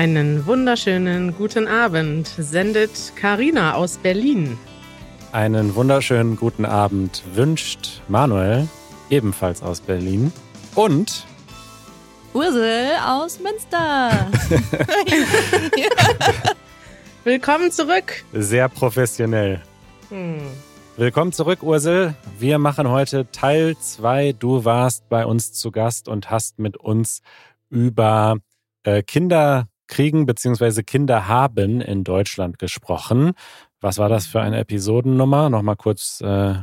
Einen wunderschönen guten Abend sendet Karina aus Berlin. Einen wunderschönen guten Abend wünscht Manuel, ebenfalls aus Berlin. Und Ursel aus Münster. Willkommen zurück. Sehr professionell. Hm. Willkommen zurück, Ursel. Wir machen heute Teil 2. Du warst bei uns zu Gast und hast mit uns über äh, Kinder kriegen bzw. Kinder haben in Deutschland gesprochen. Was war das für eine Episodennummer? Nochmal kurz äh,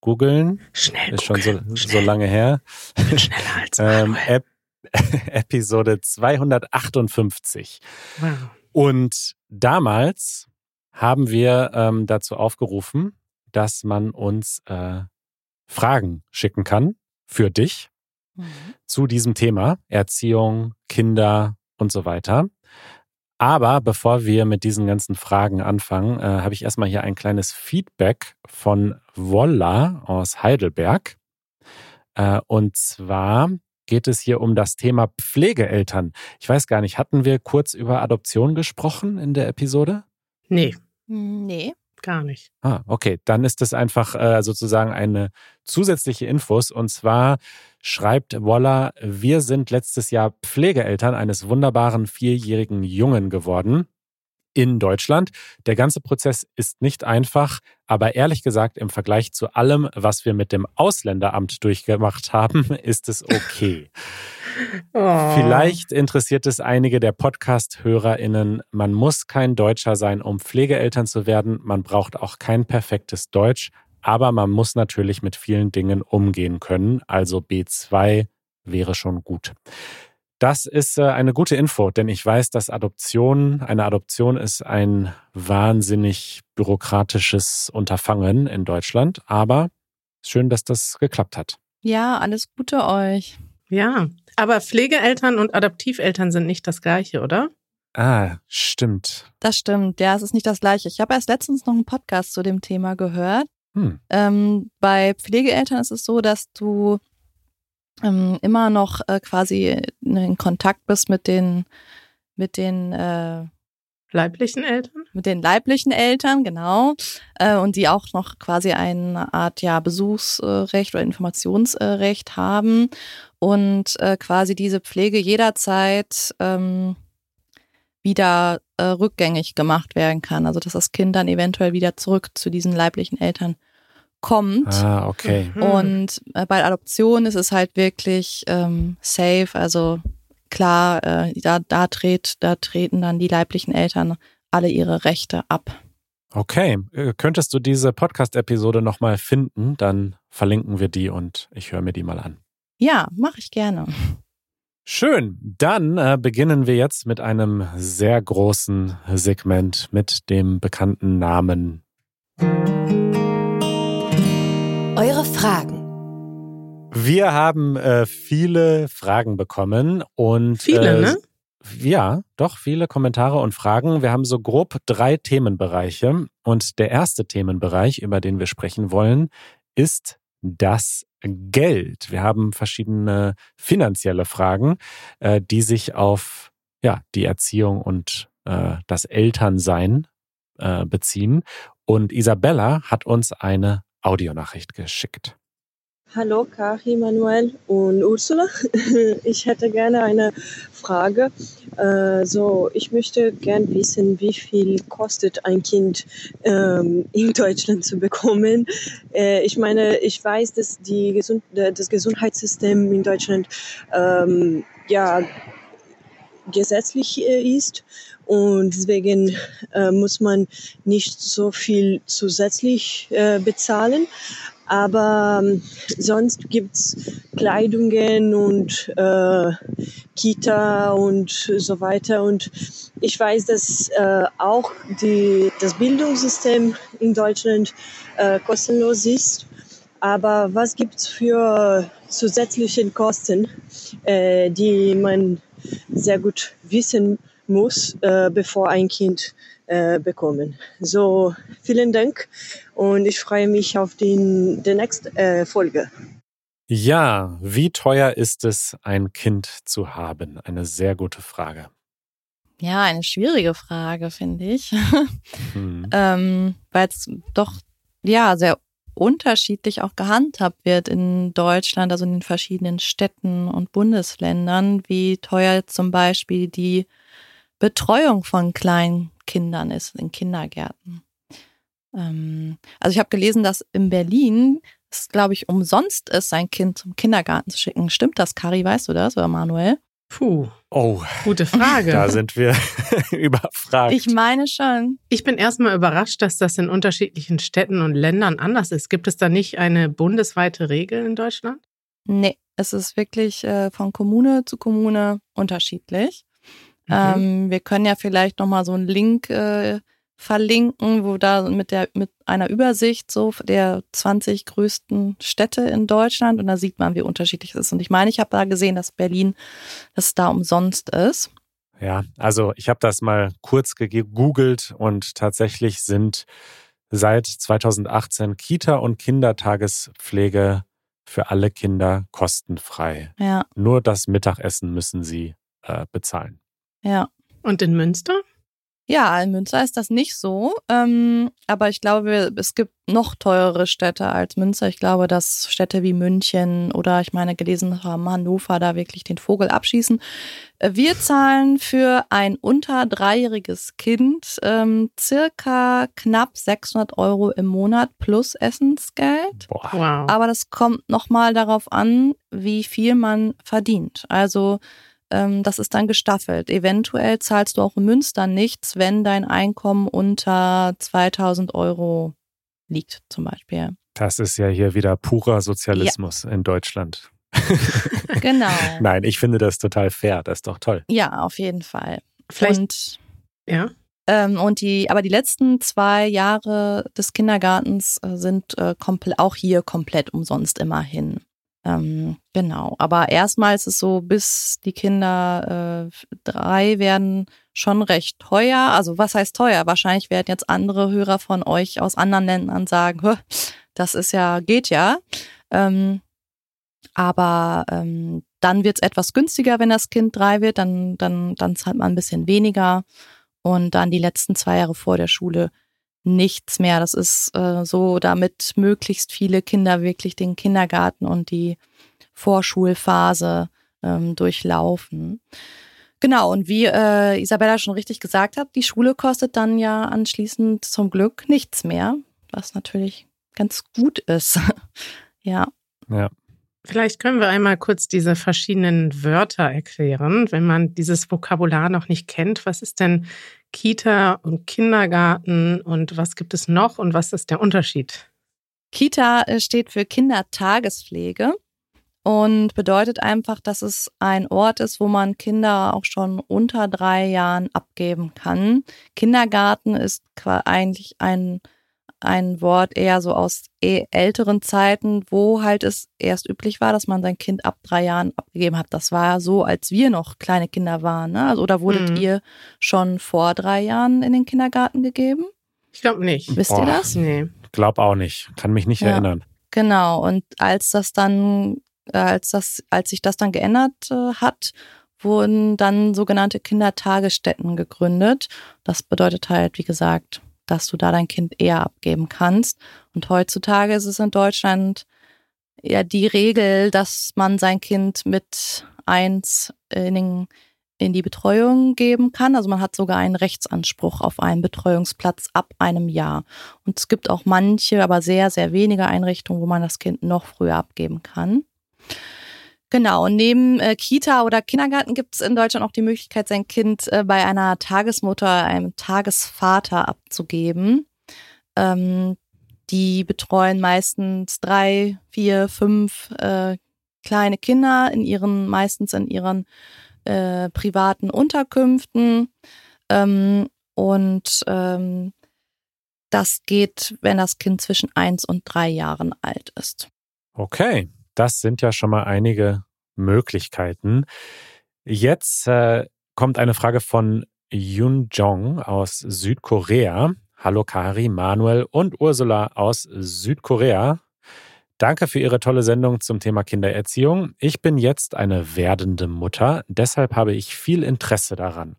googeln. Schnell. Ist schon so, so lange her. Bin schneller als Ähm. Ep Episode 258. wow. Und damals haben wir ähm, dazu aufgerufen, dass man uns äh, Fragen schicken kann für dich zu diesem Thema Erziehung, Kinder und so weiter. Aber bevor wir mit diesen ganzen Fragen anfangen, äh, habe ich erstmal hier ein kleines Feedback von Wolla aus Heidelberg. Äh, und zwar geht es hier um das Thema Pflegeeltern. Ich weiß gar nicht, hatten wir kurz über Adoption gesprochen in der Episode? Nee, Nee. Gar nicht. Ah, okay. Dann ist das einfach äh, sozusagen eine zusätzliche Infos. Und zwar schreibt Waller, wir sind letztes Jahr Pflegeeltern eines wunderbaren vierjährigen Jungen geworden in Deutschland. Der ganze Prozess ist nicht einfach, aber ehrlich gesagt, im Vergleich zu allem, was wir mit dem Ausländeramt durchgemacht haben, ist es okay. Oh. Vielleicht interessiert es einige der Podcast-HörerInnen. Man muss kein Deutscher sein, um Pflegeeltern zu werden. Man braucht auch kein perfektes Deutsch. Aber man muss natürlich mit vielen Dingen umgehen können. Also B2 wäre schon gut. Das ist äh, eine gute Info, denn ich weiß, dass Adoption, eine Adoption ist ein wahnsinnig bürokratisches Unterfangen in Deutschland. Aber schön, dass das geklappt hat. Ja, alles Gute euch. Ja, aber Pflegeeltern und Adoptiveltern sind nicht das gleiche, oder? Ah, stimmt. Das stimmt. Ja, es ist nicht das Gleiche. Ich habe erst letztens noch einen Podcast zu dem Thema gehört. Hm. Ähm, bei Pflegeeltern ist es so, dass du ähm, immer noch äh, quasi in Kontakt bist mit den, mit den, äh, Leiblichen Eltern? mit den leiblichen Eltern, genau, äh, und die auch noch quasi eine Art ja Besuchsrecht oder Informationsrecht haben und äh, quasi diese Pflege jederzeit ähm, wieder äh, rückgängig gemacht werden kann. Also dass das Kind dann eventuell wieder zurück zu diesen leiblichen Eltern kommt. Ah, okay. Hm. Und äh, bei Adoption ist es halt wirklich ähm, safe, also klar, äh, da, da, dreht, da treten dann die leiblichen Eltern alle ihre Rechte ab. Okay, Äh, könntest du diese Podcast-Episode nochmal finden? Dann verlinken wir die und ich höre mir die mal an. Ja, mache ich gerne. Schön, dann äh, beginnen wir jetzt mit einem sehr großen Segment mit dem bekannten Namen. Eure Fragen. Wir haben äh, viele Fragen bekommen und Viele, äh, ne? Ja, doch, viele Kommentare und Fragen. Wir haben so grob drei Themenbereiche. Und der erste Themenbereich, über den wir sprechen wollen, ist das Geld. Wir haben verschiedene finanzielle Fragen, äh, die sich auf ja, die Erziehung und äh, das Elternsein äh, beziehen. Und Isabella hat uns eine Audionachricht geschickt. Hallo Kari, Manuel und Ursula. Ich hätte gerne eine Frage. Äh, So, ich möchte gern wissen, wie viel kostet ein Kind ähm, in Deutschland zu bekommen. Äh, Ich meine, ich weiß, dass die Gesund das Gesundheitssystem in Deutschland ähm, ja gesetzlich äh, ist und deswegen äh, muss man nicht so viel zusätzlich äh, bezahlen. Aber ähm, sonst gibt's Kleidungen und äh, Kita und so weiter. Und ich weiß, dass äh, auch die, das Bildungssystem in Deutschland äh, kostenlos ist. Aber was gibt's für zusätzliche Kosten, äh, die man sehr gut wissen muss, äh, bevor ein Kind äh, bekommen. So, vielen Dank und ich freue mich auf den, die nächste äh, Folge. Ja, wie teuer ist es, ein Kind zu haben? Eine sehr gute Frage. Ja, eine schwierige Frage, finde ich. Hm. ähm, Weil es doch ja sehr unterschiedlich auch gehandhabt wird in Deutschland, also in den verschiedenen Städten und Bundesländern, wie teuer zum Beispiel die Betreuung von kleinen Kindern ist in Kindergärten. Ähm, also ich habe gelesen, dass in Berlin es, glaube ich, umsonst ist, sein Kind zum Kindergarten zu schicken. Stimmt das, Kari? Weißt du das oder Manuel? Puh, Oh, gute Frage. da sind wir überfragt. Ich meine schon. Ich bin erstmal überrascht, dass das in unterschiedlichen Städten und Ländern anders ist. Gibt es da nicht eine bundesweite Regel in Deutschland? Nee, es ist wirklich äh, von Kommune zu Kommune unterschiedlich. Mhm. Ähm, wir können ja vielleicht nochmal so einen Link äh, verlinken, wo da mit der mit einer Übersicht so der 20 größten Städte in Deutschland und da sieht man, wie unterschiedlich es ist. Und ich meine, ich habe da gesehen, dass Berlin, dass es da umsonst ist. Ja, also ich habe das mal kurz gegoogelt und tatsächlich sind seit 2018 Kita- und Kindertagespflege für alle Kinder kostenfrei. Ja, Nur das Mittagessen müssen sie äh, bezahlen. Ja. Und in Münster? Ja, in Münster ist das nicht so. Ähm, aber ich glaube, es gibt noch teurere Städte als Münster. Ich glaube, dass Städte wie München oder ich meine gelesen haben, Hannover da wirklich den Vogel abschießen. Äh, Wir zahlen für ein unter dreijähriges Kind ähm, circa knapp 600 Euro im Monat plus Essensgeld. Boah. Wow. Aber das kommt nochmal darauf an, wie viel man verdient. Also ähm, das ist dann gestaffelt. Eventuell zahlst du auch in Münster nichts, wenn dein Einkommen unter 2000 Euro liegt, zum Beispiel. Das ist ja hier wieder purer Sozialismus in Deutschland. Genau. Nein, ich finde das total fair. Das ist doch toll. Ja, auf jeden Fall. Vielleicht, Und ja. Ähm, und die, aber die letzten zwei Jahre des Kindergartens äh, sind äh, auch hier komplett umsonst immerhin. Ähm, genau. Aber erstmal ist es so, bis die Kinder äh, drei werden schon recht teuer. Also was heißt teuer? Wahrscheinlich werden jetzt andere Hörer von euch aus anderen Ländern sagen, "Hö, das ist ja, geht ja. Ähm, aber ähm, dann wird es etwas günstiger, wenn das Kind drei wird, dann, dann, dann zahlt man ein bisschen weniger und dann die letzten zwei Jahre vor der Schule nichts mehr. Das ist äh, so, damit möglichst viele Kinder wirklich den Kindergarten und die Vorschulphase ähm, durchlaufen. Genau, und wie äh, Isabella schon richtig gesagt hat, die Schule kostet dann ja anschließend zum Glück nichts mehr, was natürlich ganz gut ist. ja. Ja. Vielleicht können wir einmal kurz diese verschiedenen Wörter erklären, wenn man dieses Vokabular noch nicht kennt. Was ist denn Kita und Kindergarten und was gibt es noch und was ist der Unterschied? Kita äh, steht für Kindertagespflege und bedeutet einfach, dass es ein Ort ist, wo man Kinder auch schon unter drei Jahren abgeben kann. Kindergarten ist eigentlich ein, ein Wort eher so aus eh älteren Zeiten, wo halt es erst üblich war, dass man sein Kind ab drei Jahren abgegeben hat. Das war so, als wir noch kleine Kinder waren. Ne? Also, oder wurdet Mhm. ihr schon vor drei Jahren in den Kindergarten gegeben? Ich glaube nicht. Wisst ihr Boah. das? Nee. Glaub auch nicht. Kann mich nicht Ja. erinnern. Genau, und als das dann, äh, als das, als sich das dann geändert äh, hat, wurden dann sogenannte Kindertagesstätten gegründet. Das bedeutet halt, wie gesagt, dass du da dein Kind eher abgeben kannst. Und heutzutage ist es in Deutschland ja die Regel, dass man sein Kind mit eins in, den, in die Betreuung geben kann. Also man hat sogar einen Rechtsanspruch auf einen Betreuungsplatz ab einem Jahr. Und es gibt auch manche, aber sehr, sehr wenige Einrichtungen, wo man das Kind noch früher abgeben kann. Genau, und neben äh, Kita oder Kindergarten gibt es in Deutschland auch die Möglichkeit, sein Kind äh, bei einer Tagesmutter, einem Tagesvater abzugeben. Ähm, die betreuen meistens drei, vier, fünf äh, kleine Kinder in ihren, meistens in ihren äh, privaten Unterkünften. Ähm, und ähm, das geht, wenn das Kind zwischen eins und drei Jahren alt ist. Okay, das sind ja schon mal einige Möglichkeiten. Jetzt äh, kommt eine Frage von Yun Jong aus Südkorea. Hallo Kari, Manuel und Ursula aus Südkorea. Danke für Ihre tolle Sendung zum Thema Kindererziehung. Ich bin jetzt eine werdende Mutter, deshalb habe ich viel Interesse daran.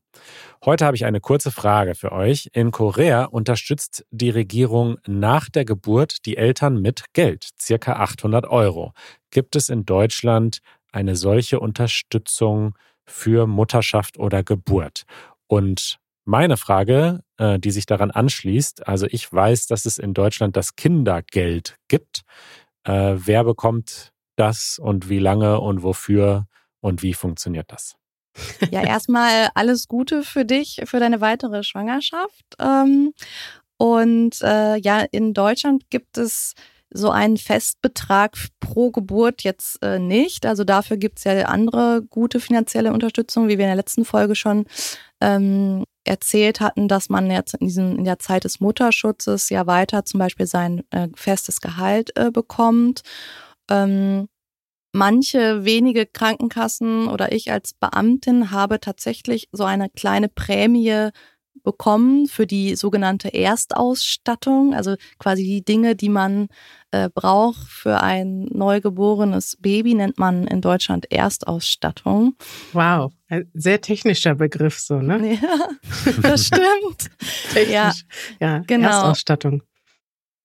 Heute habe ich eine kurze Frage für euch. In Korea unterstützt die Regierung nach der Geburt die Eltern mit Geld, circa 800 Euro. Gibt es in Deutschland eine solche Unterstützung für Mutterschaft oder Geburt? Und meine Frage, äh, die sich daran anschließt, also ich weiß, dass es in Deutschland das Kindergeld gibt. Äh, wer bekommt das und wie lange und wofür und wie funktioniert das? Ja, erstmal alles Gute für dich, für deine weitere Schwangerschaft. Ähm, und äh, ja, in Deutschland gibt es so einen Festbetrag pro Geburt jetzt äh, nicht. Also dafür gibt es ja andere gute finanzielle Unterstützung, wie wir in der letzten Folge schon ähm, erzählt hatten, dass man jetzt in, diesem, in der Zeit des Mutterschutzes ja weiter zum Beispiel sein äh, festes Gehalt äh, bekommt. Ähm, manche wenige Krankenkassen oder ich als Beamtin habe tatsächlich so eine kleine Prämie bekommen für die sogenannte Erstausstattung, also quasi die Dinge, die man äh, braucht für ein neugeborenes Baby, nennt man in Deutschland Erstausstattung. Wow, ein sehr technischer Begriff so, ne? Ja, das stimmt. Technisch. Ja, ja genau. Erstausstattung.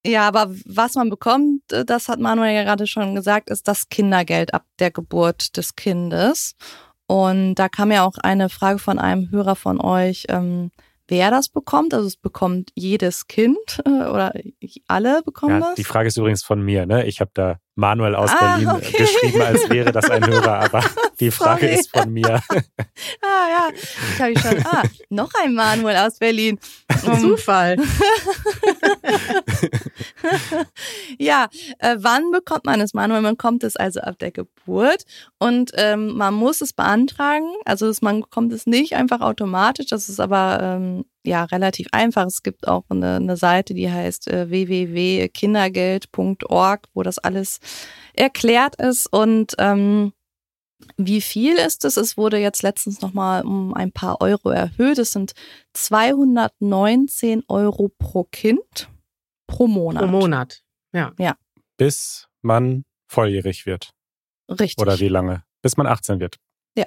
Ja, aber was man bekommt, äh, das hat Manuel ja gerade schon gesagt, ist das Kindergeld ab der Geburt des Kindes. Und da kam ja auch eine Frage von einem Hörer von euch, ähm, wer das bekommt. Also es bekommt jedes Kind äh, oder alle bekommen ja, das. Die Frage ist übrigens von mir. Ne? Ich habe da Manuel aus ah, Berlin okay. geschrieben, als wäre das ein Hörer, aber die Frage Sorry. ist von mir. ah ja, ich habe schon. Ah, noch ein Manuel aus Berlin. Um, Zufall. ja, äh, wann bekommt man es, Manuel? Man kommt es also ab der Geburt und ähm, man muss es beantragen. Also man bekommt es nicht einfach automatisch. Das ist aber ähm, ja relativ einfach. Es gibt auch eine, eine Seite, die heißt äh, www.kindergeld.org, wo das alles erklärt ist und ähm, wie viel ist es? Es wurde jetzt letztens nochmal um ein paar Euro erhöht. Es sind 219 Euro pro Kind pro Monat. Pro Monat, ja. Ja. Bis man volljährig wird. Richtig. Oder wie lange? Bis man 18 wird. Ja.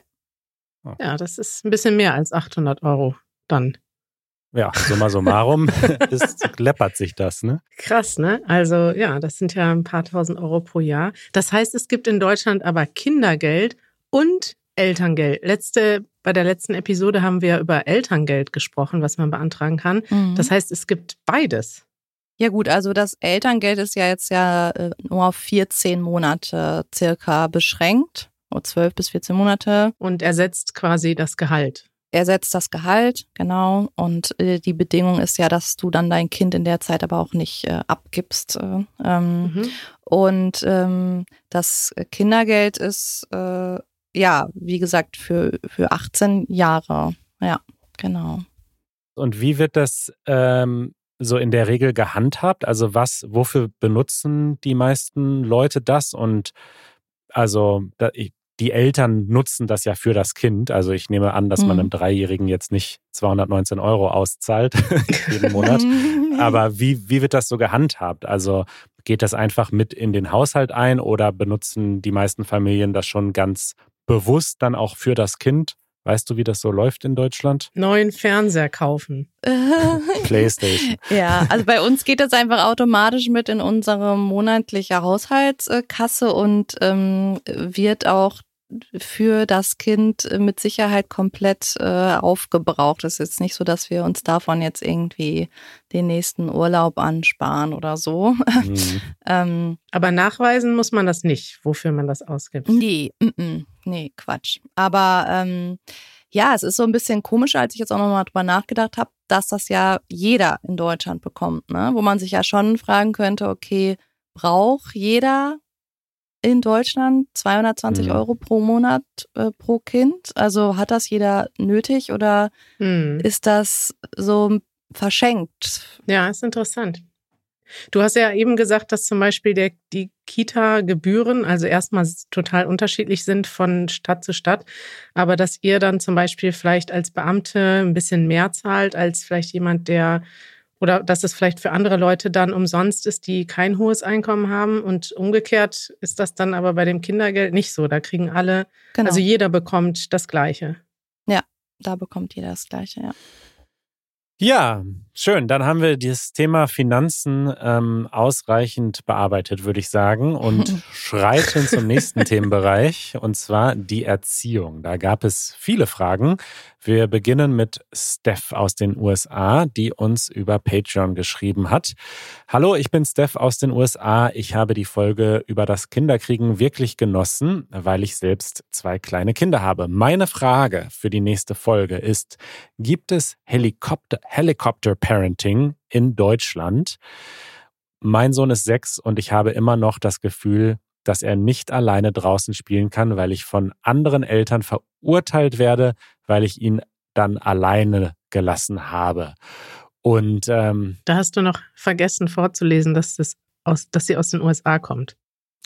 Ja, das ist ein bisschen mehr als 800 Euro dann. Ja, summa summarum ist, läppert sich das, ne? Krass, ne? Also ja, das sind ja ein paar tausend Euro pro Jahr. Das heißt, es gibt in Deutschland aber Kindergeld und Elterngeld. Letzte, bei der letzten Episode haben wir über Elterngeld gesprochen, was man beantragen kann. Mhm. Das heißt, es gibt beides. Ja gut, also das Elterngeld ist ja jetzt ja äh, nur auf 14 Monate circa beschränkt. 12 bis 14 Monate. Und ersetzt quasi das Gehalt ersetzt das Gehalt, genau. Und äh, die Bedingung ist ja, dass du dann dein Kind in der Zeit aber auch nicht äh, abgibst. Äh, ähm, mhm. Und ähm, das Kindergeld ist, äh, ja, wie gesagt, für, für 18 Jahre. Ja, genau. Und wie wird das ähm, so in der Regel gehandhabt? Also was, wofür benutzen die meisten Leute das? Und also da, ich, die Eltern nutzen das ja für das Kind. Also ich nehme an, dass man mhm. einem Dreijährigen jetzt nicht 219 Euro auszahlt jeden Monat. Aber wie, wie wird das so gehandhabt? Also geht das einfach mit in den Haushalt ein oder benutzen die meisten Familien das schon ganz bewusst dann auch für das Kind? Weißt du, wie das so läuft in Deutschland? Neuen Fernseher kaufen. Playstation. Ja, also bei uns geht das einfach automatisch mit in unsere monatliche Haushaltskasse und ähm, wird auch für das Kind mit Sicherheit komplett äh, aufgebraucht. Es ist jetzt nicht so, dass wir uns davon jetzt irgendwie den nächsten Urlaub ansparen oder so. Mhm. ähm, Aber nachweisen muss man das nicht, wofür man das ausgibt. Nee, m -m, nee, Quatsch. Aber ähm, ja, es ist so ein bisschen komischer, als ich jetzt auch nochmal drüber nachgedacht habe, dass das ja jeder in Deutschland bekommt, ne? Wo man sich ja schon fragen könnte, okay, braucht jeder in Deutschland 220 mhm. Euro pro Monat äh, pro Kind. Also hat das jeder nötig oder mhm. ist das so verschenkt? Ja, ist interessant. Du hast ja eben gesagt, dass zum Beispiel der, die Kita-Gebühren, also erstmal total unterschiedlich sind von Stadt zu Stadt, aber dass ihr dann zum Beispiel vielleicht als Beamte ein bisschen mehr zahlt als vielleicht jemand, der Oder dass es vielleicht für andere Leute dann umsonst ist, die kein hohes Einkommen haben. Und umgekehrt ist das dann aber bei dem Kindergeld nicht so. Da kriegen alle, Genau. also jeder bekommt das Gleiche. da bekommt jeder das Gleiche, ja. Ja, schön. Dann haben wir das Thema Finanzen ähm, ausreichend bearbeitet, würde ich sagen, und schreiten zum nächsten Themenbereich, und zwar die Erziehung. Da gab es viele Fragen. Wir beginnen mit Steph aus den USA, die uns über Patreon geschrieben hat. Hallo, ich bin Steph aus den USA. Ich habe die Folge über das Kinderkriegen wirklich genossen, weil ich selbst zwei kleine Kinder habe. Meine Frage für die nächste Folge ist, gibt es Helikopter, Helicopter Parenting in Deutschland? Mein Sohn ist sechs und ich habe immer noch das Gefühl, dass er nicht alleine draußen spielen kann, weil ich von anderen Eltern verurteilt werde, weil ich ihn dann alleine gelassen habe. Und ähm, Da hast du noch vergessen vorzulesen, dass, das aus, dass sie aus den USA kommt.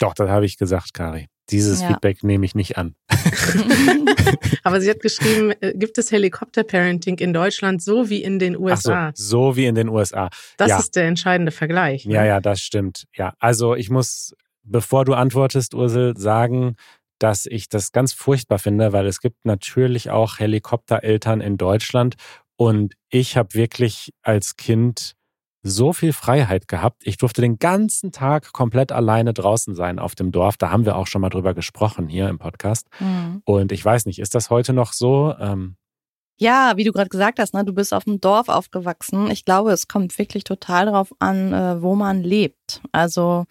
doch, das habe ich gesagt, Kari. Dieses Ja. Feedback nehme ich nicht an. Aber sie hat geschrieben, äh, gibt es Helikopter-Parenting in Deutschland so wie in den Ach so, USA? so wie in den USA. Das ja. ist der entscheidende Vergleich. ne? Ja, ja, das stimmt. Ja, also ich muss, bevor du antwortest, Ursel, sagen, dass ich das ganz furchtbar finde, weil es gibt natürlich auch Helikoptereltern in Deutschland und ich habe wirklich als Kind so viel Freiheit gehabt. Ich durfte den ganzen Tag komplett alleine draußen sein auf dem Dorf. Da haben wir auch schon mal drüber gesprochen hier im Podcast. Mhm. Und ich weiß nicht, ist das heute noch so? Ähm, Ja, wie du gerade gesagt hast, ne, du bist auf dem Dorf aufgewachsen. Ich glaube, es kommt wirklich total darauf an, äh, wo man lebt. Also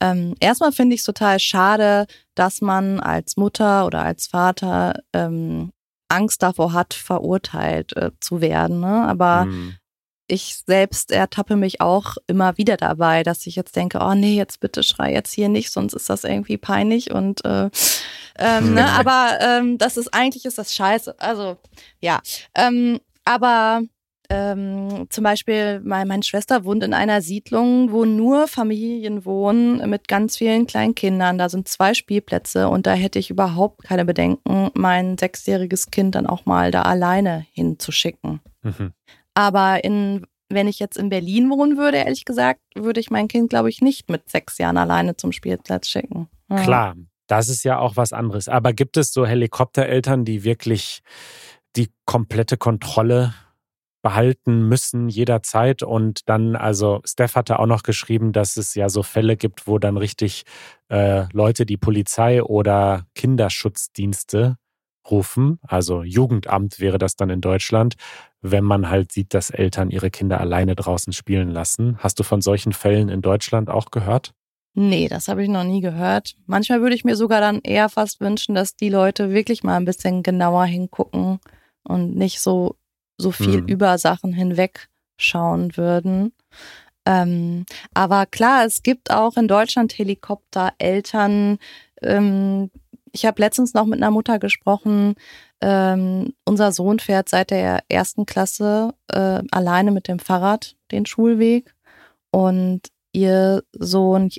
ähm, erstmal finde ich es total schade, dass man als Mutter oder als Vater ähm, Angst davor hat, verurteilt äh, zu werden. Ne? Aber hm, ich selbst ertappe mich auch immer wieder dabei, dass ich jetzt denke, oh nee, jetzt bitte schrei jetzt hier nicht, sonst ist das irgendwie peinlich und äh, ähm, ne, aber ähm, das ist eigentlich ist das scheiße. Also ja, ähm, aber ähm, zum Beispiel mein, meine Schwester wohnt in einer Siedlung, wo nur Familien wohnen mit ganz vielen kleinen Kindern. Da sind zwei Spielplätze und da hätte ich überhaupt keine Bedenken, mein sechsjähriges Kind dann auch mal da alleine hinzuschicken. mhm. Aber in, wenn ich jetzt in Berlin wohnen würde, ehrlich gesagt, würde ich mein Kind, glaube ich, nicht mit sechs Jahren alleine zum Spielplatz schicken. Ja. Klar, das ist ja auch was anderes. Aber gibt es so Helikoptereltern, die wirklich die komplette Kontrolle behalten müssen jederzeit und dann, also Steph hatte auch noch geschrieben, dass es ja so Fälle gibt, wo dann richtig äh, Leute die Polizei oder Kinderschutzdienste rufen, also Jugendamt wäre das dann in Deutschland, wenn man halt sieht, dass Eltern ihre Kinder alleine draußen spielen lassen. Hast du von solchen Fällen in Deutschland auch gehört? Nee, das habe ich noch nie gehört. Manchmal würde ich mir sogar dann eher fast wünschen, dass die Leute wirklich mal ein bisschen genauer hingucken und nicht so, so viel Hm. über Sachen hinweg schauen würden. Ähm, aber klar, es gibt auch in Deutschland Helikoptereltern. Ähm, ich habe letztens noch mit einer Mutter gesprochen. Ähm, unser Sohn fährt seit der ersten Klasse äh, alleine mit dem Fahrrad den Schulweg und ihr Sohn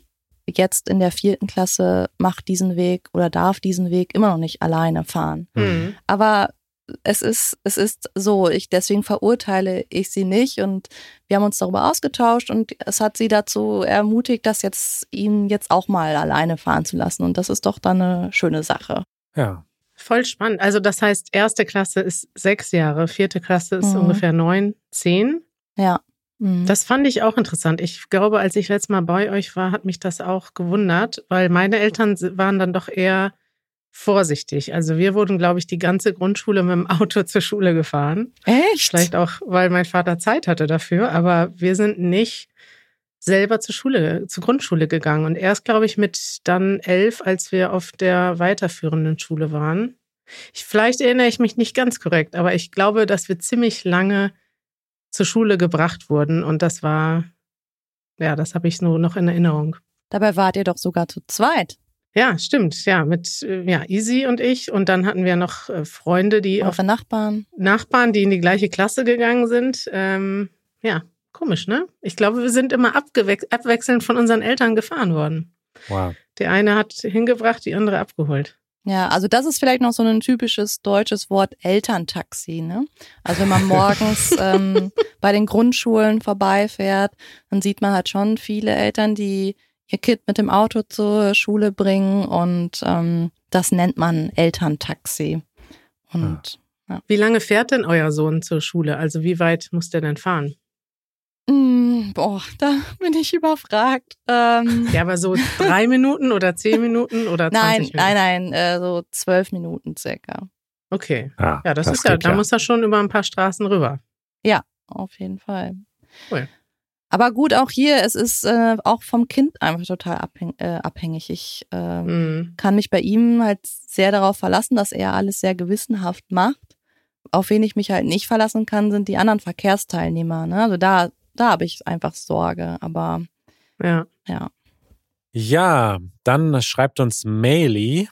jetzt in der vierten Klasse macht diesen Weg oder darf diesen Weg immer noch nicht alleine fahren. Mhm. Aber es ist, es ist so, ich, deswegen verurteile ich sie nicht und wir haben uns darüber ausgetauscht und es hat sie dazu ermutigt, das jetzt ihn jetzt auch mal alleine fahren zu lassen und das ist doch dann eine schöne Sache. Ja. Voll spannend. Also das heißt, erste Klasse ist sechs Jahre, vierte Klasse ist Mhm. ungefähr neun, zehn. Ja. Mhm. Das fand ich auch interessant. Ich glaube, als ich letztes Mal bei euch war, hat mich das auch gewundert, weil meine Eltern waren dann doch eher vorsichtig. Also wir wurden, glaube ich, die ganze Grundschule mit dem Auto zur Schule gefahren. Echt? Vielleicht auch, weil mein Vater Zeit hatte dafür, aber wir sind nicht selber zur Schule, zur Grundschule gegangen. Und erst, glaube ich, mit dann elf, als wir auf der weiterführenden Schule waren. Ich, vielleicht erinnere ich mich nicht ganz korrekt, aber ich glaube, dass wir ziemlich lange zur Schule gebracht wurden. Und das war, ja, das habe ich nur noch in Erinnerung. Dabei wart ihr doch sogar zu zweit. Ja, stimmt. Ja, mit äh, ja, Easy und ich. Und dann hatten wir noch äh, Freunde, die auf Eure Nachbarn. Nachbarn, die in die gleiche Klasse gegangen sind. Ähm, ja, komisch, ne? Ich glaube, wir sind immer abwechselnd von unseren Eltern gefahren worden. Wow. Der eine hat hingebracht, die andere abgeholt. Ja, also das ist vielleicht noch so ein typisches deutsches Wort Elterntaxi. Ne? Also wenn man morgens ähm, bei den Grundschulen vorbeifährt, dann sieht man halt schon viele Eltern, die ihr Kind mit dem Auto zur Schule bringen und ähm, das nennt man Elterntaxi. Und ja. Wie lange fährt denn euer Sohn zur Schule? Also wie weit muss der denn fahren? Mm, boah, da bin ich überfragt. Ähm, ja, aber so drei Minuten oder zehn Minuten oder 20 nein, Minuten? Nein, nein, äh, so zwölf Minuten circa. Okay. Ah, ja, das, das ist ja, da ja. muss er schon über ein paar Straßen rüber. Ja, auf jeden Fall. Cool. Aber gut, auch hier, es ist äh, auch vom Kind einfach total abhäng äh, abhängig. Ich äh, mhm. kann mich bei ihm halt sehr darauf verlassen, dass er alles sehr gewissenhaft macht. Auf wen ich mich halt nicht verlassen kann, sind die anderen Verkehrsteilnehmer. Ne? Also da da habe ich einfach Sorge, aber ja. ja. Ja, dann schreibt uns Maili.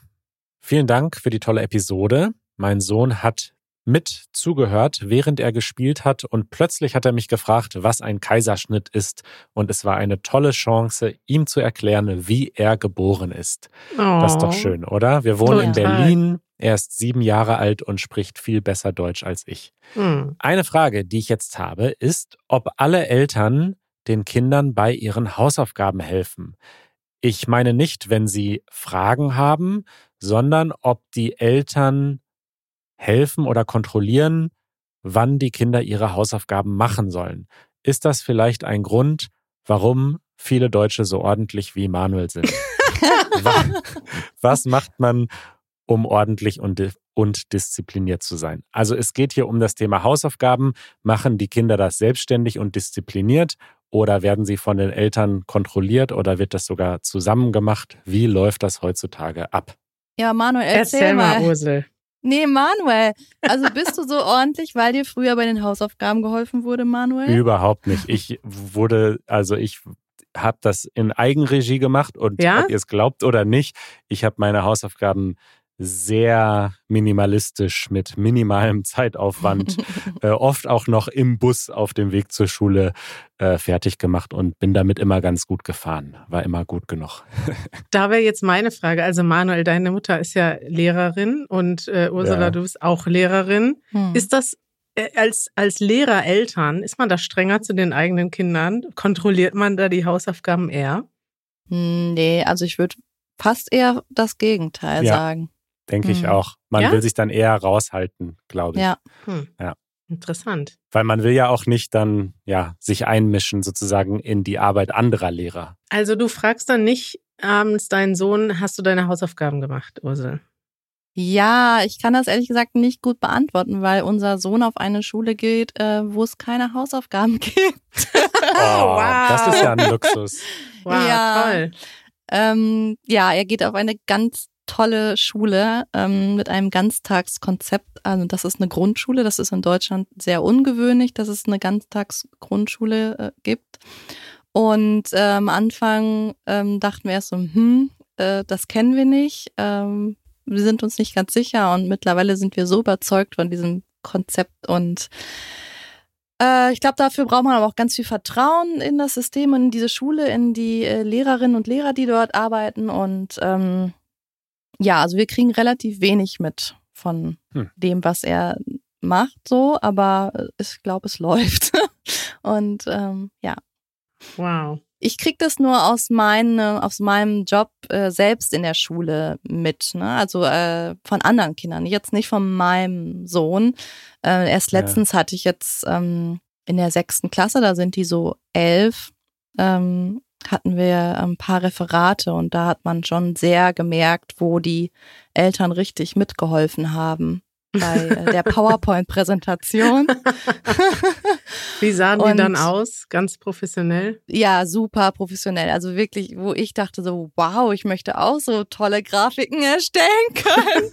Vielen Dank für die tolle Episode. Mein Sohn hat mit zugehört, während er gespielt hat und plötzlich hat er mich gefragt, was ein Kaiserschnitt ist und es war eine tolle Chance, ihm zu erklären, wie er geboren ist. Oh, das ist doch schön, oder? Wir wohnen total. in Berlin, er ist sieben Jahre alt und spricht viel besser Deutsch als ich. Hm. Eine Frage, die ich jetzt habe, ist, ob alle Eltern den Kindern bei ihren Hausaufgaben helfen. Ich meine nicht, wenn sie Fragen haben, sondern ob die Eltern helfen oder kontrollieren, wann die Kinder ihre Hausaufgaben machen sollen. Ist das vielleicht ein Grund, warum viele Deutsche so ordentlich wie Manuel sind? was macht man, um ordentlich und, und diszipliniert zu sein. Also es geht hier um das Thema Hausaufgaben. Machen die Kinder das selbstständig und diszipliniert oder werden sie von den Eltern kontrolliert oder wird das sogar zusammen gemacht? Wie läuft das heutzutage ab? Ja, Manuel, erzähl, erzähl mal. mal Ursel. Nee, Manuel. Also bist du so ordentlich, weil dir früher bei den Hausaufgaben geholfen wurde, Manuel? Überhaupt nicht. Ich wurde, also ich habe das in Eigenregie gemacht und ja? ob ihr es glaubt oder nicht, ich habe meine Hausaufgaben sehr minimalistisch mit minimalem Zeitaufwand, äh, oft auch noch im Bus auf dem Weg zur Schule äh, fertig gemacht und bin damit immer ganz gut gefahren. War immer gut genug. da wäre jetzt meine Frage. Also Manuel, deine Mutter ist ja Lehrerin und äh, Ursula, ja. du bist auch Lehrerin. Hm. Ist das äh, als, als Lehrer, Eltern, ist man da strenger zu den eigenen Kindern? Kontrolliert man da die Hausaufgaben eher? Hm, nee, also ich würde fast eher das Gegenteil ja. sagen. Denke hm. ich auch. Man ja? will sich dann eher raushalten, glaube ich. Ja. Hm. ja. Interessant. Weil man will ja auch nicht dann ja sich einmischen sozusagen in die Arbeit anderer Lehrer. Also du fragst dann nicht abends deinen Sohn, hast du deine Hausaufgaben gemacht, Ursel? Ja, ich kann das ehrlich gesagt nicht gut beantworten, weil unser Sohn auf eine Schule geht, äh, wo es keine Hausaufgaben gibt. oh, wow. Das ist ja ein Luxus. Wow, ja. toll. Ähm, ja, er geht auf eine ganz tolle Schule ähm, mit einem Ganztagskonzept. Also das ist eine Grundschule. Das ist in Deutschland sehr ungewöhnlich, dass es eine Ganztagsgrundschule äh, gibt. Und äh, am Anfang ähm, dachten wir erst so, hm, äh, das kennen wir nicht. Ähm, wir sind uns nicht ganz sicher und mittlerweile sind wir so überzeugt von diesem Konzept und äh, ich glaube, dafür braucht man aber auch ganz viel Vertrauen in das System und in diese Schule, in die äh, Lehrerinnen und Lehrer, die dort arbeiten und ähm, ja, also wir kriegen relativ wenig mit von hm. dem, was er macht, so, aber ich glaube, es läuft. Und ähm, ja. Wow. Ich krieg das nur aus, meine, aus meinem Job äh, selbst in der Schule mit, ne? Also äh, von anderen Kindern, jetzt nicht von meinem Sohn. Äh, erst letztens ja. hatte ich jetzt ähm, in der sechsten Klasse, da sind die so elf, ähm, hatten wir ein paar Referate und da hat man schon sehr gemerkt, wo die Eltern richtig mitgeholfen haben bei äh, der PowerPoint-Präsentation. Wie sahen die und, dann aus? Ganz professionell? Ja, super professionell. Also wirklich, wo ich dachte so, wow, ich möchte auch so tolle Grafiken erstellen können.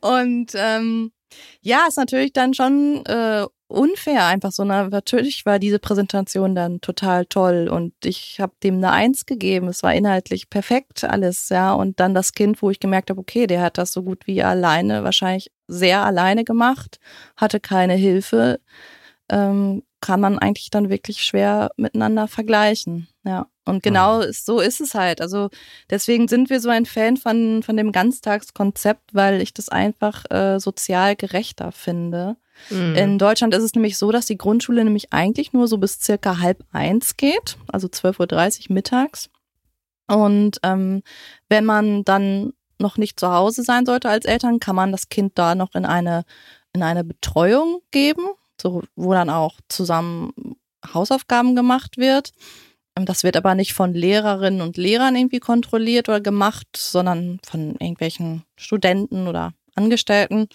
und ähm, ja, ist natürlich dann schon äh, unfair einfach so. Na, natürlich war diese Präsentation dann total toll und ich habe dem eine Eins gegeben. Es war inhaltlich perfekt alles, ja. Und dann das Kind, wo ich gemerkt habe, okay, der hat das so gut wie alleine, wahrscheinlich sehr alleine gemacht, hatte keine Hilfe, ähm, kann man eigentlich dann wirklich schwer miteinander vergleichen, ja. Und genau mhm. so ist es halt. Also deswegen sind wir so ein Fan von, von dem Ganztagskonzept, weil ich das einfach äh, sozial gerechter finde. Mhm. In Deutschland ist es nämlich so, dass die Grundschule nämlich eigentlich nur so bis circa halb eins geht, also 12.30 Uhr mittags. Und ähm, wenn man dann noch nicht zu Hause sein sollte als Eltern, kann man das Kind da noch in eine, in eine Betreuung geben, so, wo dann auch zusammen Hausaufgaben gemacht wird. Ähm, das wird aber nicht von Lehrerinnen und Lehrern irgendwie kontrolliert oder gemacht, sondern von irgendwelchen Studenten oder Angestellten.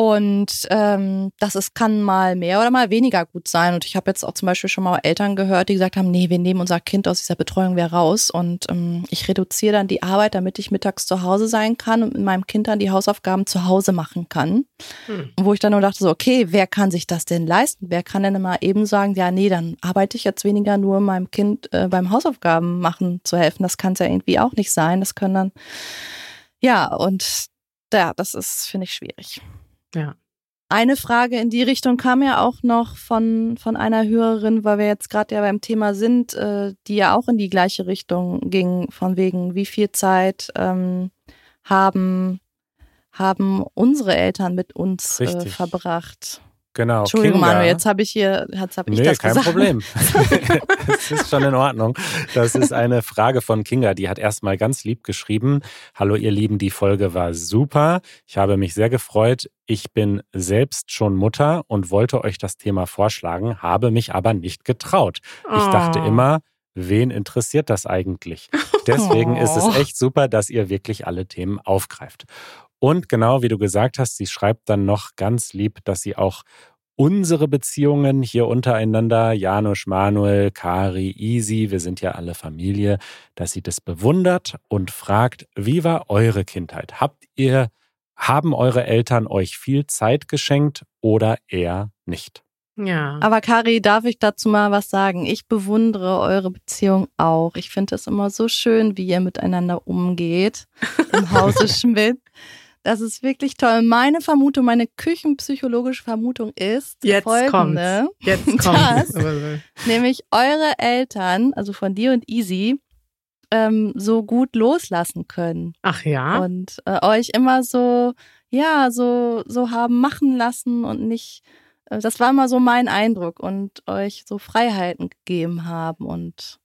Und ähm, das ist, kann mal mehr oder mal weniger gut sein. Und ich habe jetzt auch zum Beispiel schon mal Eltern gehört, die gesagt haben, nee, wir nehmen unser Kind aus dieser Betreuung wieder raus. Und ähm, ich reduziere dann die Arbeit, damit ich mittags zu Hause sein kann und mit meinem Kind dann die Hausaufgaben zu Hause machen kann. Hm. Wo ich dann nur dachte, so, okay, wer kann sich das denn leisten? Wer kann denn immer eben sagen, ja, nee, dann arbeite ich jetzt weniger nur meinem Kind äh, beim Hausaufgaben machen zu helfen. Das kann es ja irgendwie auch nicht sein. Das können dann, ja, und ja, das ist, finde ich, schwierig. Ja. Eine Frage in die Richtung kam ja auch noch von, von einer Hörerin, weil wir jetzt gerade ja beim Thema sind, äh, die ja auch in die gleiche Richtung ging, von wegen, wie viel Zeit ähm, haben, haben unsre Eltern mit uns äh, verbracht. Genau. Entschuldigung, Kinga. Manu, jetzt habe ich hier, jetzt habe ich nee, das kein gesagt. Problem. das ist schon in Ordnung. Das ist eine Frage von Kinga, die hat erstmal ganz lieb geschrieben. Hallo ihr Lieben, die Folge war super. Ich habe mich sehr gefreut. Ich bin selbst schon Mutter und wollte euch das Thema vorschlagen, habe mich aber nicht getraut. Ich dachte oh. immer, wen interessiert das eigentlich? Deswegen ist es oh. echt super, dass ihr wirklich alle Themen aufgreift. Und genau wie du gesagt hast, sie schreibt dann noch ganz lieb, dass sie auch unsere Beziehungen hier untereinander, Janusz, Manuel, Kari, Easy, wir sind ja alle Familie, dass sie das bewundert und fragt, wie war eure Kindheit? Habt ihr, haben eure Eltern euch viel Zeit geschenkt oder eher nicht? Ja. Aber Kari, darf ich dazu mal was sagen? Ich bewundere eure Beziehung auch. Ich finde es immer so schön, wie ihr miteinander umgeht im Hause Schmidt. Das ist wirklich toll. Meine Vermutung, meine küchenpsychologische Vermutung ist Jetzt folgende. Kommt's. Jetzt kommt nämlich eure Eltern, also von dir und Easy, ähm, so gut loslassen können. Ach ja. Und äh, euch immer so, ja, so, so haben machen lassen und nicht, äh, das war immer so mein Eindruck und euch so Freiheiten gegeben haben und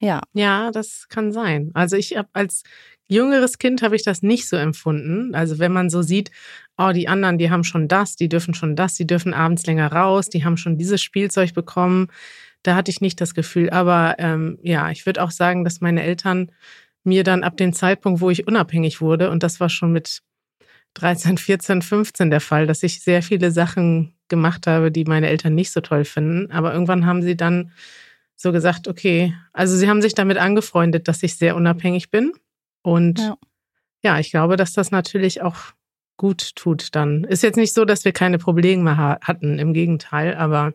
ja. Ja, das kann sein. Also ich habe als jüngeres Kind habe ich das nicht so empfunden. Also wenn man so sieht, oh, die anderen, die haben schon das, die dürfen schon das, die dürfen abends länger raus, die haben schon dieses Spielzeug bekommen. Da hatte ich nicht das Gefühl. Aber ähm, ja, ich würde auch sagen, dass meine Eltern mir dann ab dem Zeitpunkt, wo ich unabhängig wurde, und das war schon mit 13, 14, 15 der Fall, dass ich sehr viele Sachen gemacht habe, die meine Eltern nicht so toll finden. Aber irgendwann haben sie dann so gesagt, okay, also sie haben sich damit angefreundet, dass ich sehr unabhängig bin und ja. ja, ich glaube, dass das natürlich auch gut tut dann. Ist jetzt nicht so, dass wir keine Probleme mehr hatten, im Gegenteil, aber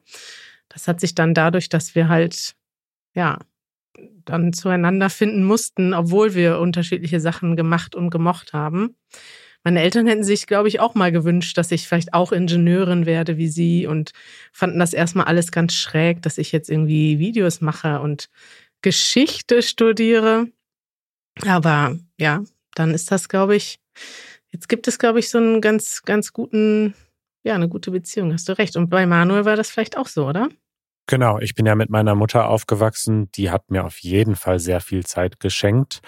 das hat sich dann dadurch, dass wir halt, ja, dann zueinander finden mussten, obwohl wir unterschiedliche Sachen gemacht und gemocht haben. Meine Eltern hätten sich, glaube ich, auch mal gewünscht, dass ich vielleicht auch Ingenieurin werde wie sie und fanden das erstmal alles ganz schräg, dass ich jetzt irgendwie Videos mache und Geschichte studiere. Aber ja, dann ist das, glaube ich, jetzt gibt es, glaube ich, so einen ganz, ganz guten, ja, eine gute Beziehung, hast du recht. Und bei Manuel war das vielleicht auch so, oder? Genau, ich bin ja mit meiner Mutter aufgewachsen, die hat mir auf jeden Fall sehr viel Zeit geschenkt.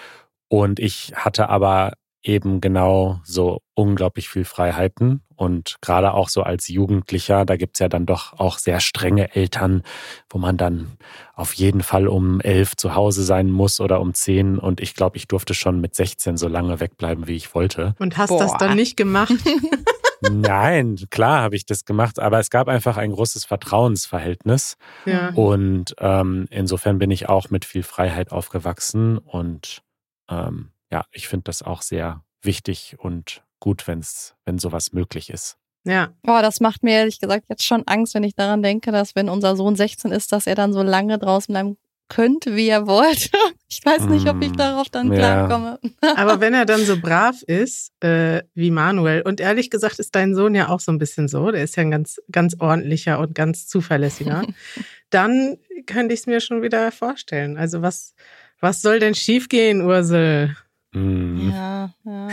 Und ich hatte aber eben genau so unglaublich viel Freiheiten. Und gerade auch so als Jugendlicher, da gibt's ja dann doch auch sehr strenge Eltern, wo man dann auf jeden Fall um elf zu Hause sein muss oder um zehn. Und ich glaube, ich durfte schon mit 16 so lange wegbleiben, wie ich wollte. Und hast Boah. das dann nicht gemacht? Nein, klar habe ich das gemacht, aber es gab einfach ein großes Vertrauensverhältnis. Ja. Und ähm, insofern bin ich auch mit viel Freiheit aufgewachsen und ähm, ja, ich finde das auch sehr wichtig und gut, wenn's, wenn sowas möglich ist. Ja. Boah, das macht mir ehrlich gesagt jetzt schon Angst, wenn ich daran denke, dass wenn unser Sohn 16 ist, dass er dann so lange draußen bleiben könnte, wie er wollte. Ich weiß nicht, ob ich mm, darauf dann ja. klarkomme. Aber wenn er dann so brav ist, äh, wie Manuel, und ehrlich gesagt ist dein Sohn ja auch so ein bisschen so, der ist ja ein ganz, ganz ordentlicher und ganz zuverlässiger, dann könnte ich es mir schon wieder vorstellen. Also was, was soll denn schiefgehen, Ursel? Hm. Ja, ja.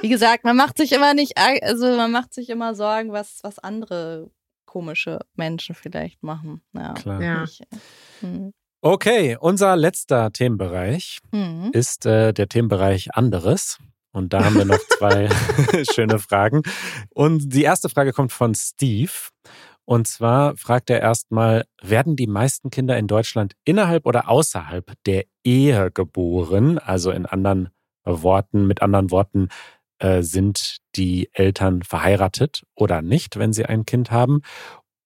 Wie gesagt, man macht sich immer nicht, also man macht sich immer Sorgen, was, was andere komische Menschen vielleicht machen. Ja. Klar. Ja. Ich, hm. Okay, unser letzter Themenbereich Hm. ist äh, der Themenbereich anderes. Und da haben wir noch zwei schöne Fragen. Und die erste Frage kommt von Steve. Und zwar fragt er erstmal, werden die meisten Kinder in Deutschland innerhalb oder außerhalb der Ehe geboren? Also in anderen Worten, mit anderen Worten, äh, sind die Eltern verheiratet oder nicht, wenn sie ein Kind haben?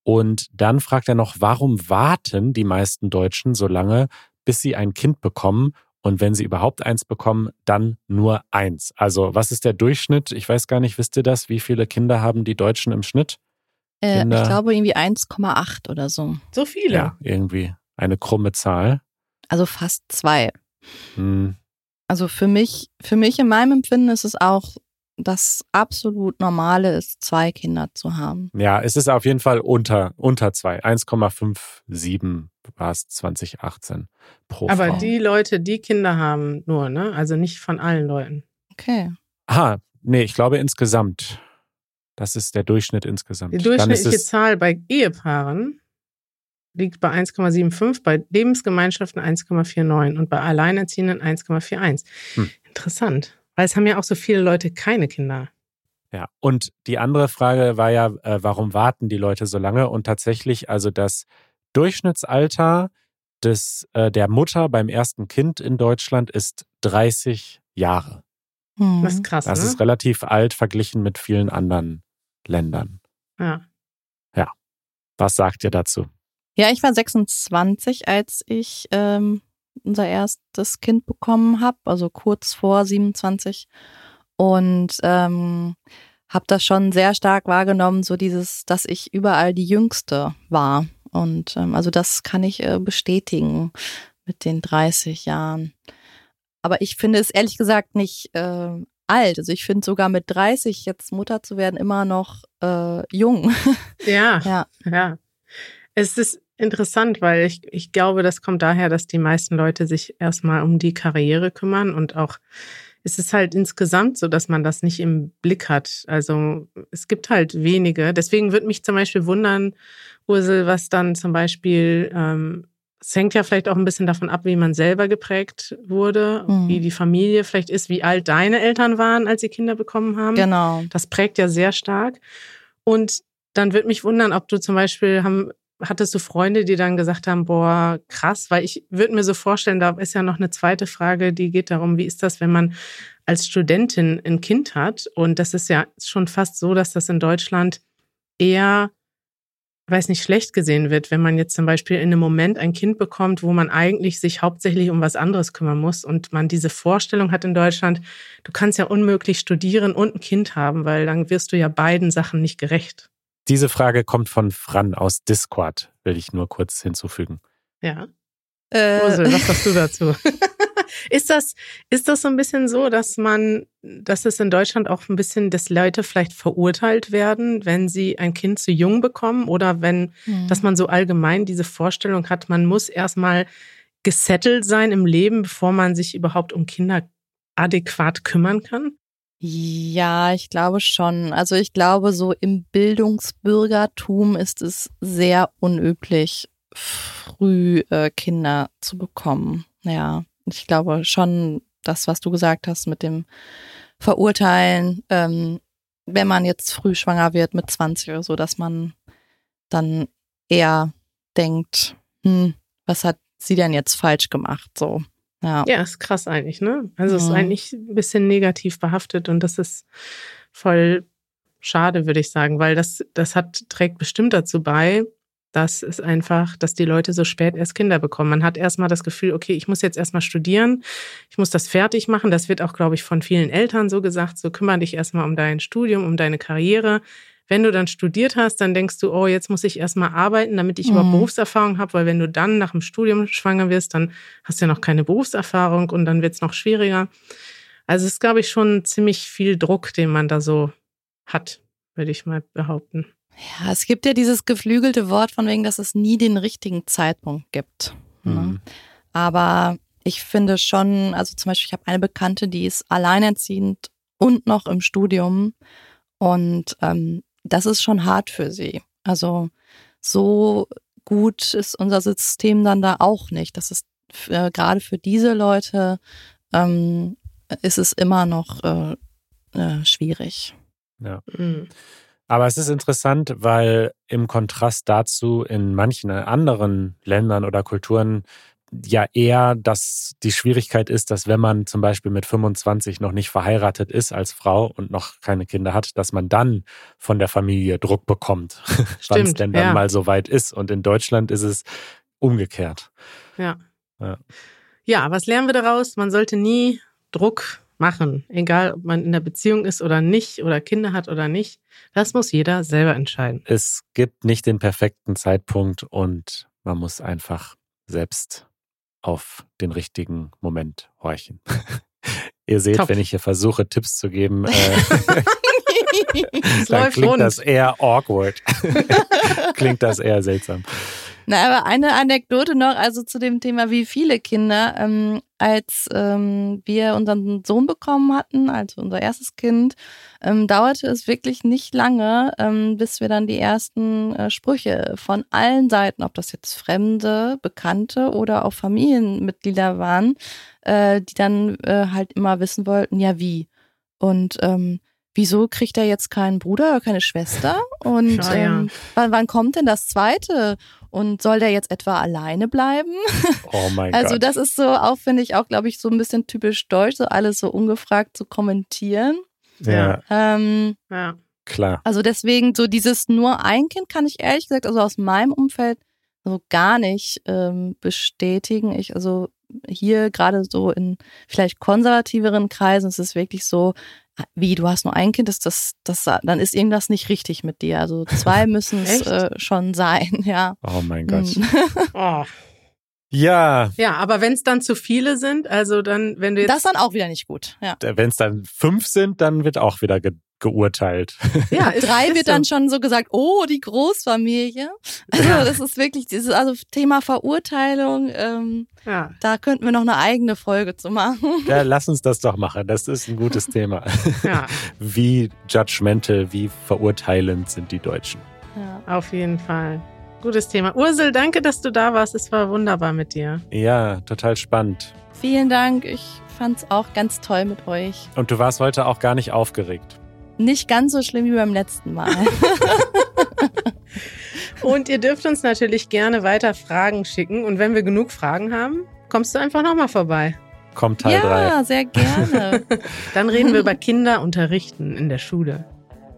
Und dann fragt er noch, warum warten die meisten Deutschen so lange, bis sie ein Kind bekommen? Und wenn sie überhaupt eins bekommen, dann nur eins. Also was ist der Durchschnitt? Ich weiß gar nicht, wisst ihr das? Wie viele Kinder haben die Deutschen im Schnitt? Äh, Kinder- ich glaube irgendwie 1,8 oder so. So viele. Ja, irgendwie eine krumme Zahl. Also fast zwei. Hm, Also für mich, für mich in meinem Empfinden ist es auch das absolut Normale ist, zwei Kinder zu haben. Ja, es ist auf jeden Fall unter, unter zwei. 1,57 war es 2018 pro Aber Frau. die Leute, die Kinder haben, nur, ne? Also nicht von allen Leuten. Okay. Aha, nee, ich glaube insgesamt. Das ist der Durchschnitt insgesamt. Die Dann ist durchschnittliche Zahl bei Ehepaaren liegt bei 1,75, bei Lebensgemeinschaften 1,49 und bei Alleinerziehenden 1,41. Hm. Interessant. Weil es haben ja auch so viele Leute keine Kinder. Ja, und die andere Frage war ja, äh, warum warten die Leute so lange? Und tatsächlich, also das Durchschnittsalter des, äh, der Mutter beim ersten Kind in Deutschland ist 30 Jahre. Hm. Das ist krass, Das ne? ist relativ alt verglichen mit vielen anderen Ländern. ja. Was sagt ihr dazu? Ja, ich war 26, als ich ähm, unser erstes Kind bekommen habe, also kurz vor 27. Und ähm, habe das schon sehr stark wahrgenommen, so dieses, dass ich überall die Jüngste war. Und ähm, also das kann ich äh, bestätigen mit den 30 Jahren. Aber ich finde es ehrlich gesagt nicht äh, alt. Also ich finde sogar mit 30 jetzt Mutter zu werden immer noch äh, jung. Ja, ja. ja. Es ist interessant, weil ich, ich glaube, das kommt daher, dass die meisten Leute sich erstmal um die Karriere kümmern und auch es ist halt insgesamt so, dass man das nicht im Blick hat. Also es gibt halt wenige. Deswegen würde mich zum Beispiel wundern, Ursel, was dann zum Beispiel, ähm, es hängt ja vielleicht auch ein bisschen davon ab, wie man selber geprägt wurde, Mhm. wie die Familie vielleicht ist, wie alt deine Eltern waren, als sie Kinder bekommen haben. Genau. Das prägt ja sehr stark. Und dann würde mich wundern, ob du zum Beispiel haben, hattest du Freunde, die dann gesagt haben, boah, krass, weil ich würde mir so vorstellen, da ist ja noch eine zweite Frage, die geht darum, wie ist das, wenn man als Studentin ein Kind hat? Und das ist ja schon fast so, dass das in Deutschland eher, weiß nicht, schlecht gesehen wird, wenn man jetzt zum Beispiel in einem Moment ein Kind bekommt, wo man eigentlich sich hauptsächlich um was anderes kümmern muss und man diese Vorstellung hat in Deutschland, du kannst ja unmöglich studieren und ein Kind haben, weil dann wirst du ja beiden Sachen nicht gerecht. Diese Frage kommt von Fran aus Discord, will ich nur kurz hinzufügen. Ja. Äh, Ursel, was sagst du dazu? ist das, ist das so ein bisschen so, dass man, dass es in Deutschland auch ein bisschen, dass Leute vielleicht verurteilt werden, wenn sie ein Kind zu jung bekommen oder wenn, hm. dass man so allgemein diese Vorstellung hat, man muss erstmal gesettelt sein im Leben, bevor man sich überhaupt um Kinder adäquat kümmern kann? Ja, ich glaube schon. Also ich glaube, so im Bildungsbürgertum ist es sehr unüblich, früh äh, Kinder zu bekommen. Ja, ich glaube schon, das, was du gesagt hast mit dem Verurteilen, ähm, wenn man jetzt früh schwanger wird mit 20 oder so, dass man dann eher denkt, hm, was hat sie denn jetzt falsch gemacht? So, ja. Ja, ist krass eigentlich, ne? Also es ist Mhm. eigentlich ein bisschen negativ behaftet und das ist voll schade, würde ich sagen, weil das, das hat, trägt bestimmt dazu bei, dass es einfach, dass die Leute so spät erst Kinder bekommen. Man hat erstmal das Gefühl, okay, ich muss jetzt erstmal studieren, ich muss das fertig machen. Das wird auch, glaube ich, von vielen Eltern so gesagt, so kümmere dich erstmal um dein Studium, um deine Karriere. Wenn du dann studiert hast, dann denkst du, oh, jetzt muss ich erstmal arbeiten, damit ich Mhm. überhaupt Berufserfahrung habe, weil wenn du dann nach dem Studium schwanger wirst, dann hast du ja noch keine Berufserfahrung und dann wird es noch schwieriger. Also es ist, glaube ich, schon ziemlich viel Druck, den man da so hat, würde ich mal behaupten. Ja, es gibt ja dieses geflügelte Wort von wegen, dass es nie den richtigen Zeitpunkt gibt. Ne? Mhm. Aber ich finde schon, also zum Beispiel, ich habe eine Bekannte, die ist alleinerziehend und noch im Studium. Und ähm, das ist schon hart für sie. Also so gut ist unser System dann da auch nicht. Das ist äh, gerade für diese Leute ähm, ist es immer noch äh, äh, schwierig. Ja. Mhm. Aber es ist interessant, weil im Kontrast dazu in manchen anderen Ländern oder Kulturen ja eher dass die Schwierigkeit ist, dass wenn man zum Beispiel mit 25 noch nicht verheiratet ist als Frau und noch keine Kinder hat, dass man dann von der Familie Druck bekommt, wann es denn dann ja. mal so weit ist. Und in Deutschland ist es umgekehrt. Ja. Ja. Ja, was lernen wir daraus? Man sollte nie Druck machen, egal ob man in der Beziehung ist oder nicht oder Kinder hat oder nicht. Das muss jeder selber entscheiden. Es gibt nicht den perfekten Zeitpunkt und man muss einfach selbst auf den richtigen Moment horchen. Ihr seht, Top. wenn ich hier versuche, Tipps zu geben, äh, dann klingt rund. das eher awkward. klingt das eher seltsam. Na, aber eine Anekdote noch, also zu dem Thema, wie viele Kinder, ähm, als ähm, wir unseren Sohn bekommen hatten, also unser erstes Kind, ähm, dauerte es wirklich nicht lange, ähm, bis wir dann die ersten äh, Sprüche von allen Seiten, ob das jetzt Fremde, Bekannte oder auch Familienmitglieder waren, äh, die dann äh, halt immer wissen wollten, ja wie. Und ähm, wieso kriegt er jetzt keinen Bruder oder keine Schwester? Und Ja, ja. ähm, wann, wann kommt denn das zweite? Und soll der jetzt etwa alleine bleiben? Oh mein Also Gott. das ist so auch, finde ich, auch, glaube ich, so ein bisschen typisch deutsch, so alles so ungefragt zu kommentieren. ja, Ähm, Ja. klar. also deswegen so dieses nur ein Kind kann ich ehrlich gesagt, also aus meinem Umfeld so gar nicht ähm, bestätigen. Ich, also hier gerade so in vielleicht konservativeren Kreisen ist es wirklich so, wie du hast nur ein Kind, ist das, das, dann ist irgendwas nicht richtig mit dir. Also zwei müssen es äh, schon sein, ja. Oh mein Gott. Mm. Oh. Ja, Ja, aber wenn es dann zu viele sind, also dann, wenn du jetzt. Das ist dann auch wieder nicht gut, ja. wenn es dann fünf sind, dann wird auch wieder ge geurteilt. ja, Drei wird dann schon so gesagt, oh, die Großfamilie. Also Ja. das ist wirklich dieses also Thema Verurteilung. Ähm, Ja. da könnten wir noch eine eigene Folge zu machen. Ja, lass uns das doch machen. Das ist ein gutes Thema. ja, Wie judgmental, wie verurteilend sind die Deutschen? Ja. auf jeden Fall. Gutes Thema. Ursel, danke, dass du da warst. Es war wunderbar mit dir. Ja, total spannend. Vielen Dank. Ich fand's auch ganz toll mit euch. Und du warst heute auch gar nicht aufgeregt. Nicht ganz so schlimm wie beim letzten Mal. Und ihr dürft uns natürlich gerne weiter Fragen schicken. Und wenn wir genug Fragen haben, kommst du einfach nochmal vorbei. Kommt Teil 3. ja, sehr gerne. Dann reden wir über Kinderunterrichten in der Schule.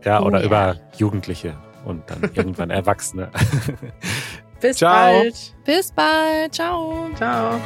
Ja, Oh oder ja. über Jugendliche und dann irgendwann Erwachsene. Bis Ciao. bald. Bis bald. Ciao. Ciao.